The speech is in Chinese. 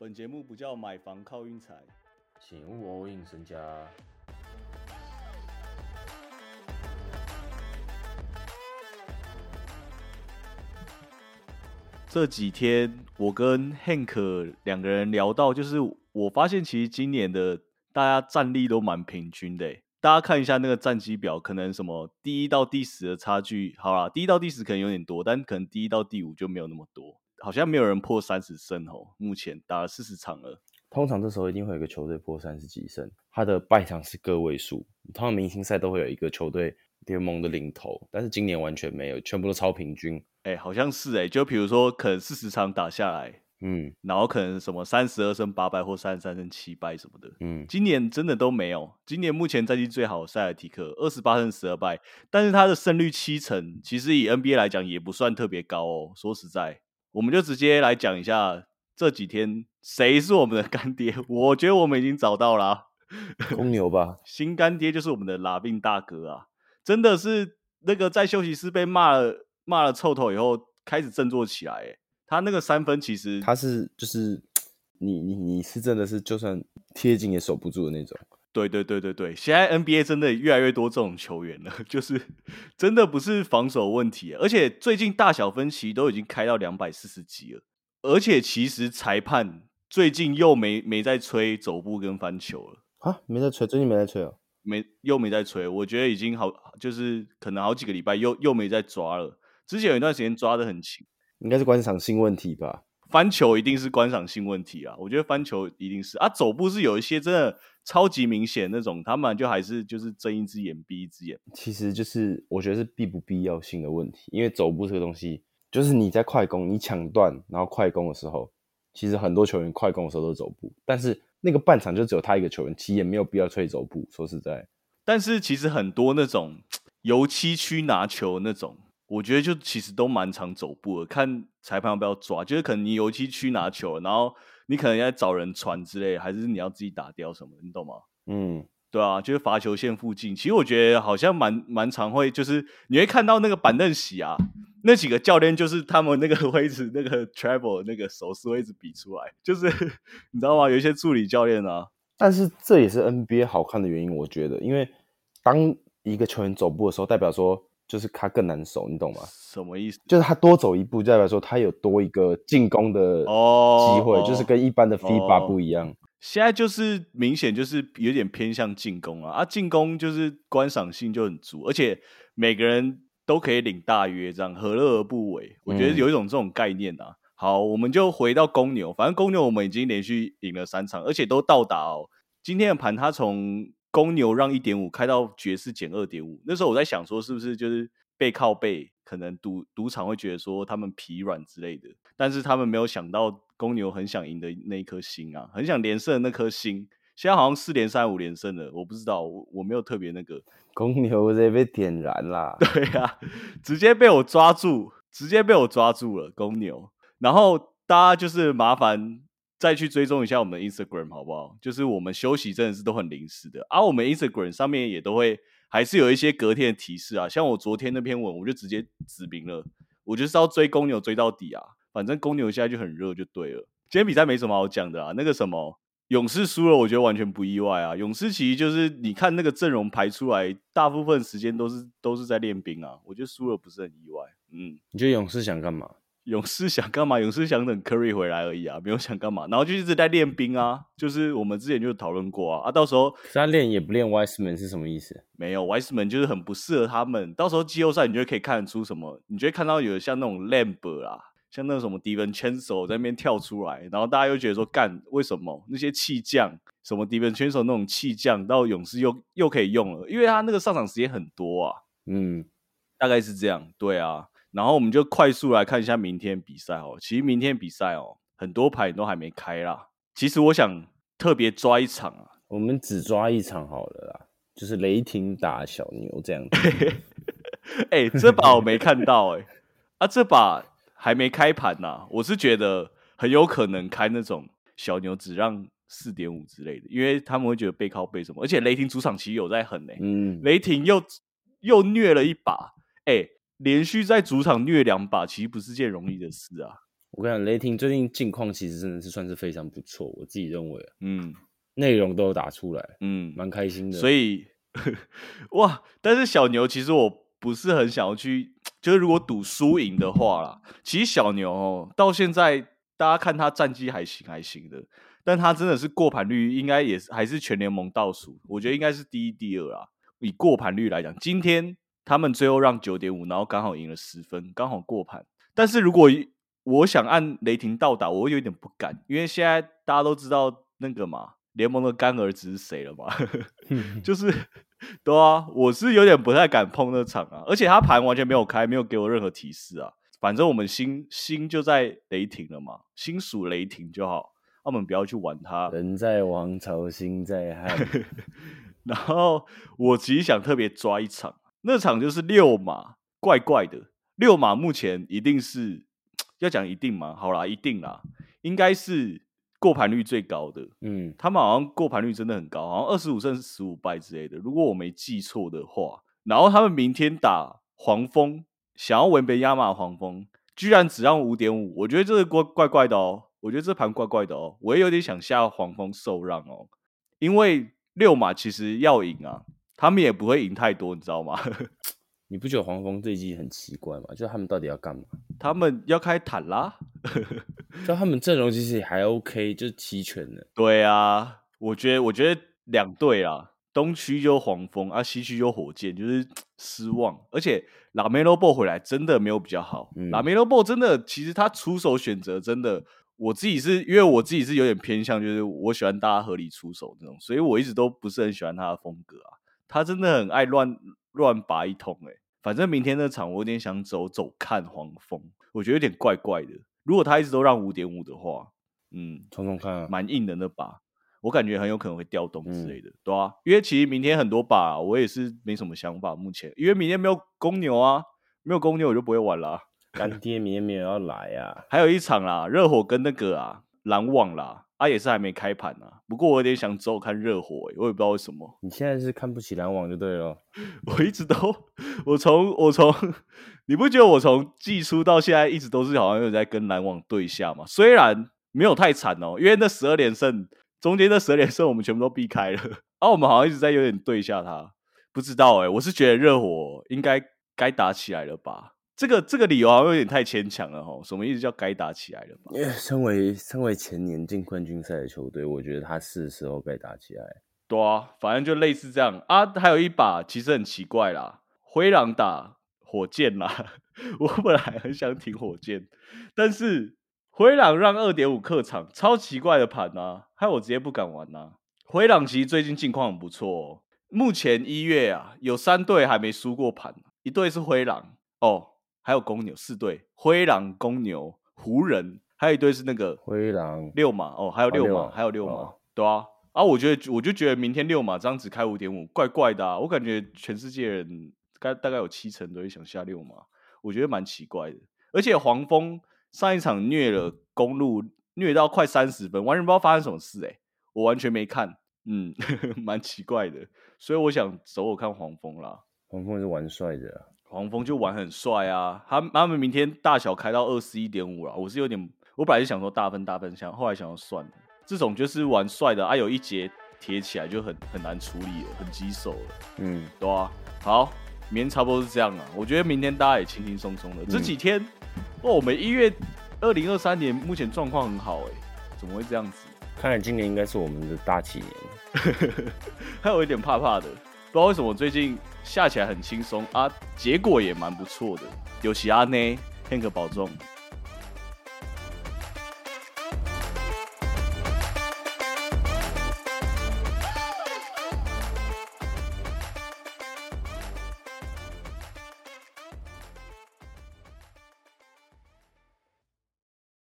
本节目不叫买房靠运财，请勿 all in 身家。这几天我跟 Hank 两个人聊到，就是我发现其实今年的大家战力都蛮平均的欸。大家看一下那个战绩表，可能什么第一到第十的差距，好啦，第一到第十可能有点多，但可能第一到第五就没有那么多。好像没有人破三十胜哦，目前打了四十场了。通常这时候一定会有一个球队破三十几胜，他的败场是个位数。通常明星赛都会有一个球队联盟的领头，但是今年完全没有，全部都超平均。哎、好像是哎、就比如说可能四十场打下来，嗯然后可能什么三十二胜八败或三十三胜七败什么的。嗯，今年真的都没有。今年目前战绩最好的塞尔提克二十八胜十二败，但是他的胜率七成，其实以 NBA 来讲也不算特别高哦。说实在，我们就直接来讲一下这几天谁是我们的干爹。我觉得我们已经找到了啊、公牛吧，新干爹就是我们的拉宾大哥啊，真的是那个在休息室被骂了骂了臭头以后，开始振作起来。哎，他那个三分其实他是就是你你你是真的是就算贴近也守不住的那种。对对对对对，现在 NBA 真的越来越多这种球员了，就是真的不是防守问题，而且最近大小分歧都已经开到两百四十几了，而且其实裁判最近又没没在吹走步跟翻球了，啊，没在吹，最近没在吹哦。没又没在吹，我觉得已经好，就是可能好几个礼拜又又没在抓了，之前有一段时间抓的很勤。应该是观赏性问题吧？翻球一定是观赏性问题啊，我觉得翻球一定是啊，走步是有一些真的超级明显那种，他们就还是就是睁一只眼闭一只眼。其实就是我觉得是必不必要性的问题，因为走步这个东西，就是你在快攻，你抢断然后快攻的时候，其实很多球员快攻的时候都走步，但是那个半场就只有他一个球员，其实也没有必要吹走步。说实在，但是其实很多那种油漆区拿球那种，我觉得就其实都蛮常走步的，看裁判要不要抓。就是可能你油漆区拿球，然后你可能要找人传之类，还是你要自己打掉什么，你懂吗？嗯，对啊，就是罚球线附近，其实我觉得好像蛮蛮常会，就是你会看到那个板凳席啊，那几个教练就是他们那个位置那个 travel 那个手势位置比出来，就是你知道吗？有一些助理教练啊，但是这也是 NBA 好看的原因，我觉得，因为当一个球员走步的时候，代表说就是他更难守，你懂吗？什么意思？就是他多走一步，代表说他有多一个进攻的哦机会，就是跟一般的 FIBA 哦不一样。现在就是明显就是有点偏向进攻啊，啊，进攻就是观赏性就很足，而且每个人都可以领大约，这样何乐而不为？我觉得嗯有一种这种概念啊。好，我们就回到公牛，反正公牛我们已经连续赢了三场，而且都到达哦。今天的盘它从公牛让一点五开到爵士减二点五，那时候我在想说是不是就是背靠背，可能赌赌场会觉得说他们疲软之类的，但是他们没有想到公牛很想赢的那一颗心啊，很想连胜的那颗心。现在好像四连胜、五连胜了，我不知道，我我没有特别那个。公牛直接被点燃啦，对啊，直接被我抓住，直接被我抓住了公牛。然后大家就是麻烦再去追踪一下我们的 Instagram 好不好？就是我们休息真的是都很临时的，而、我们 Instagram 上面也都会还是有一些隔天的提示啊。像我昨天那篇文，我就直接指明了，我就是要追公牛追到底啊。反正公牛现在就很热就对了。今天比赛没什么好讲的啊，那个什么。勇士输了，我觉得完全不意外啊。勇士其实就是你看那个阵容排出来，大部分时间都是都是在练兵啊。我觉得输了不是很意外。嗯，你觉得勇士想干嘛？勇士想干嘛？勇士想等 Curry 回来而已啊，没有想干嘛。然后就一直在练兵啊，就是我们之前就讨论过啊。啊，到时候他练也不练 Wiseman 是什么意思？没有 Wiseman 就是很不适合他们。到时候季后赛你就可以看得出什么，你就会看到有像那种 Lamb 啊，像那种什么 d i v e n c h a n e 在那边跳出来，然后大家又觉得说干为什么那些气将什么 d i v e n c h a n e 那种气将到勇士又又可以用了，因为他那个上场时间很多啊。嗯，大概是这样，对啊。然后我们就快速来看一下明天比赛哦。其实明天比赛哦，很多牌都还没开啦。其实我想特别抓一场啊，我们只抓一场好了啦，就是雷霆打小牛这样子。哎、这把我没看到哎、啊，这把还没开盘呐、我是觉得很有可能开那种小牛只让四点五之类的，因为他们会觉得背靠背什么，而且雷霆主场其实有在狠哎、嗯，雷霆又又虐了一把，哎、连续在主场虐两把，其实不是件容易的事啊。我跟你讲，雷霆最近近况其实真的是算是非常不错，我自己认为啊，嗯内容都有打出来，嗯，蛮开心的。所以 哇，但是小牛其实我不是很想要去，就是如果赌输赢的话啦，其实小牛哦到现在大家看他战绩还行还行的，但他真的是过盘率应该也是还是全联盟倒数，我觉得应该是第一第二啦。以过盘率来讲，今天他们最后让九点五，然后刚好赢了十分，刚好过盘。但是如果我想按雷霆倒打，我有点不敢，因为现在大家都知道那个嘛，联盟的干儿子是谁了嘛，就是对啊，我是有点不太敢碰那场啊，而且他盘完全没有开，没有给我任何提示啊。反正我们心心就在雷霆了嘛，心属雷霆就好，我们不要去玩它。人在王朝，心在汉。然后我其实想特别抓一场，那场就是六马，怪怪的。六马目前一定是要讲一定吗？好啦，一定啦，应该是过盘率最高的。嗯，他们好像过盘率真的很高，好像二十五胜十五败之类的，如果我没记错的话。然后他们明天打黄蜂，想要文北亚马黄蜂，居然只让五点五，我觉得这个怪怪怪的哦。我觉得这盘怪怪的哦，我也有点想下黄蜂受让哦，因为六马其实要赢啊，他们也不会赢太多，你知道吗？你不觉得黄蜂这一季很奇怪吗？就他们到底要干嘛？他们要开坦啦。就他们阵容其实也还 OK，就是齐全的。对啊，我觉得我觉得两队啊，东区就黄蜂啊，西区就火箭，就是失望。而且拉梅罗波回来真的没有比较好，嗯拉梅罗波真的其实他出手选择真的，我自己是因为我自己是有点偏向，就是我喜欢大家合理出手那种，所以我一直都不是很喜欢他的风格啊。他真的很爱乱乱拔一通哎、反正明天那场我有点想走走看黄蜂，我觉得有点怪怪的。如果他一直都让五点五的话，嗯，冲冲看啊！蛮硬的那把，我感觉很有可能会调动之嗯类的，对啊，因为其实明天很多把、啊我也是没什么想法，目前因为明天没有公牛啊，没有公牛我就不会玩啦、干爹明天没有要来啊！还有一场啦，热火跟那个啊篮网啦，啊也是还没开盘啊，不过我有点想走看热火、欸，我也不知道为什么，你现在是看不起篮网就对了。我一直都，我从我从，你不觉得我从季初到现在一直都是好像有在跟篮网对下吗？虽然没有太惨哦，因为那十二连胜中间那十二连胜我们全部都避开了，啊，我们好像一直在有点对下他，不知道哎、我是觉得热火应该该打起来了吧？这个这个理由好像有点太牵强了哈，什么意思叫该打起来了吧？因为身为身为前年进冠军赛的球队，我觉得他是时候该打起来。对啊，反正就类似这样啊。还有一把其实很奇怪啦，灰狼打火箭啦。我本来很想挺火箭，但是灰狼让二点五客场，超奇怪的盘啊，害我直接不敢玩呐、灰狼其实最近近况很不错哦，目前一月啊有三队还没输过盘，一队是灰狼哦，还有公牛四队，灰狼、公牛、湖人，还有一队是那个灰狼六马哦，还有六马，还有六马，哦对啊。啊，我觉得我就觉得明天六马这样只开五点五，怪怪的啊！我感觉全世界人该大概有七成都会想下六马，我觉得蛮奇怪的。而且黄蜂上一场虐了公路，虐到快三十分，完全不知道发生什么事哎、我完全没看，嗯，蛮奇怪的。所以我想走我看黄蜂啦，黄蜂是玩帅的啊、黄蜂就玩很帅啊，他他们明天大小开到二十一点五了，我是有点，我本来是想说大分大分想，后来想要算了，这种就是玩帅的啊，有一节贴起来就很很难处理了，很棘手了，嗯，对啊，好，明天差不多是这样啊，我觉得明天大家也轻轻松松的，这几天，哦，我们一月二零二三年目前状况很好哎、怎么会这样子？看来今年应该是我们的大起年。还有一点怕怕的，不知道为什么最近下起来很轻松啊，结果也蛮不错的。有其阿内，片刻保重。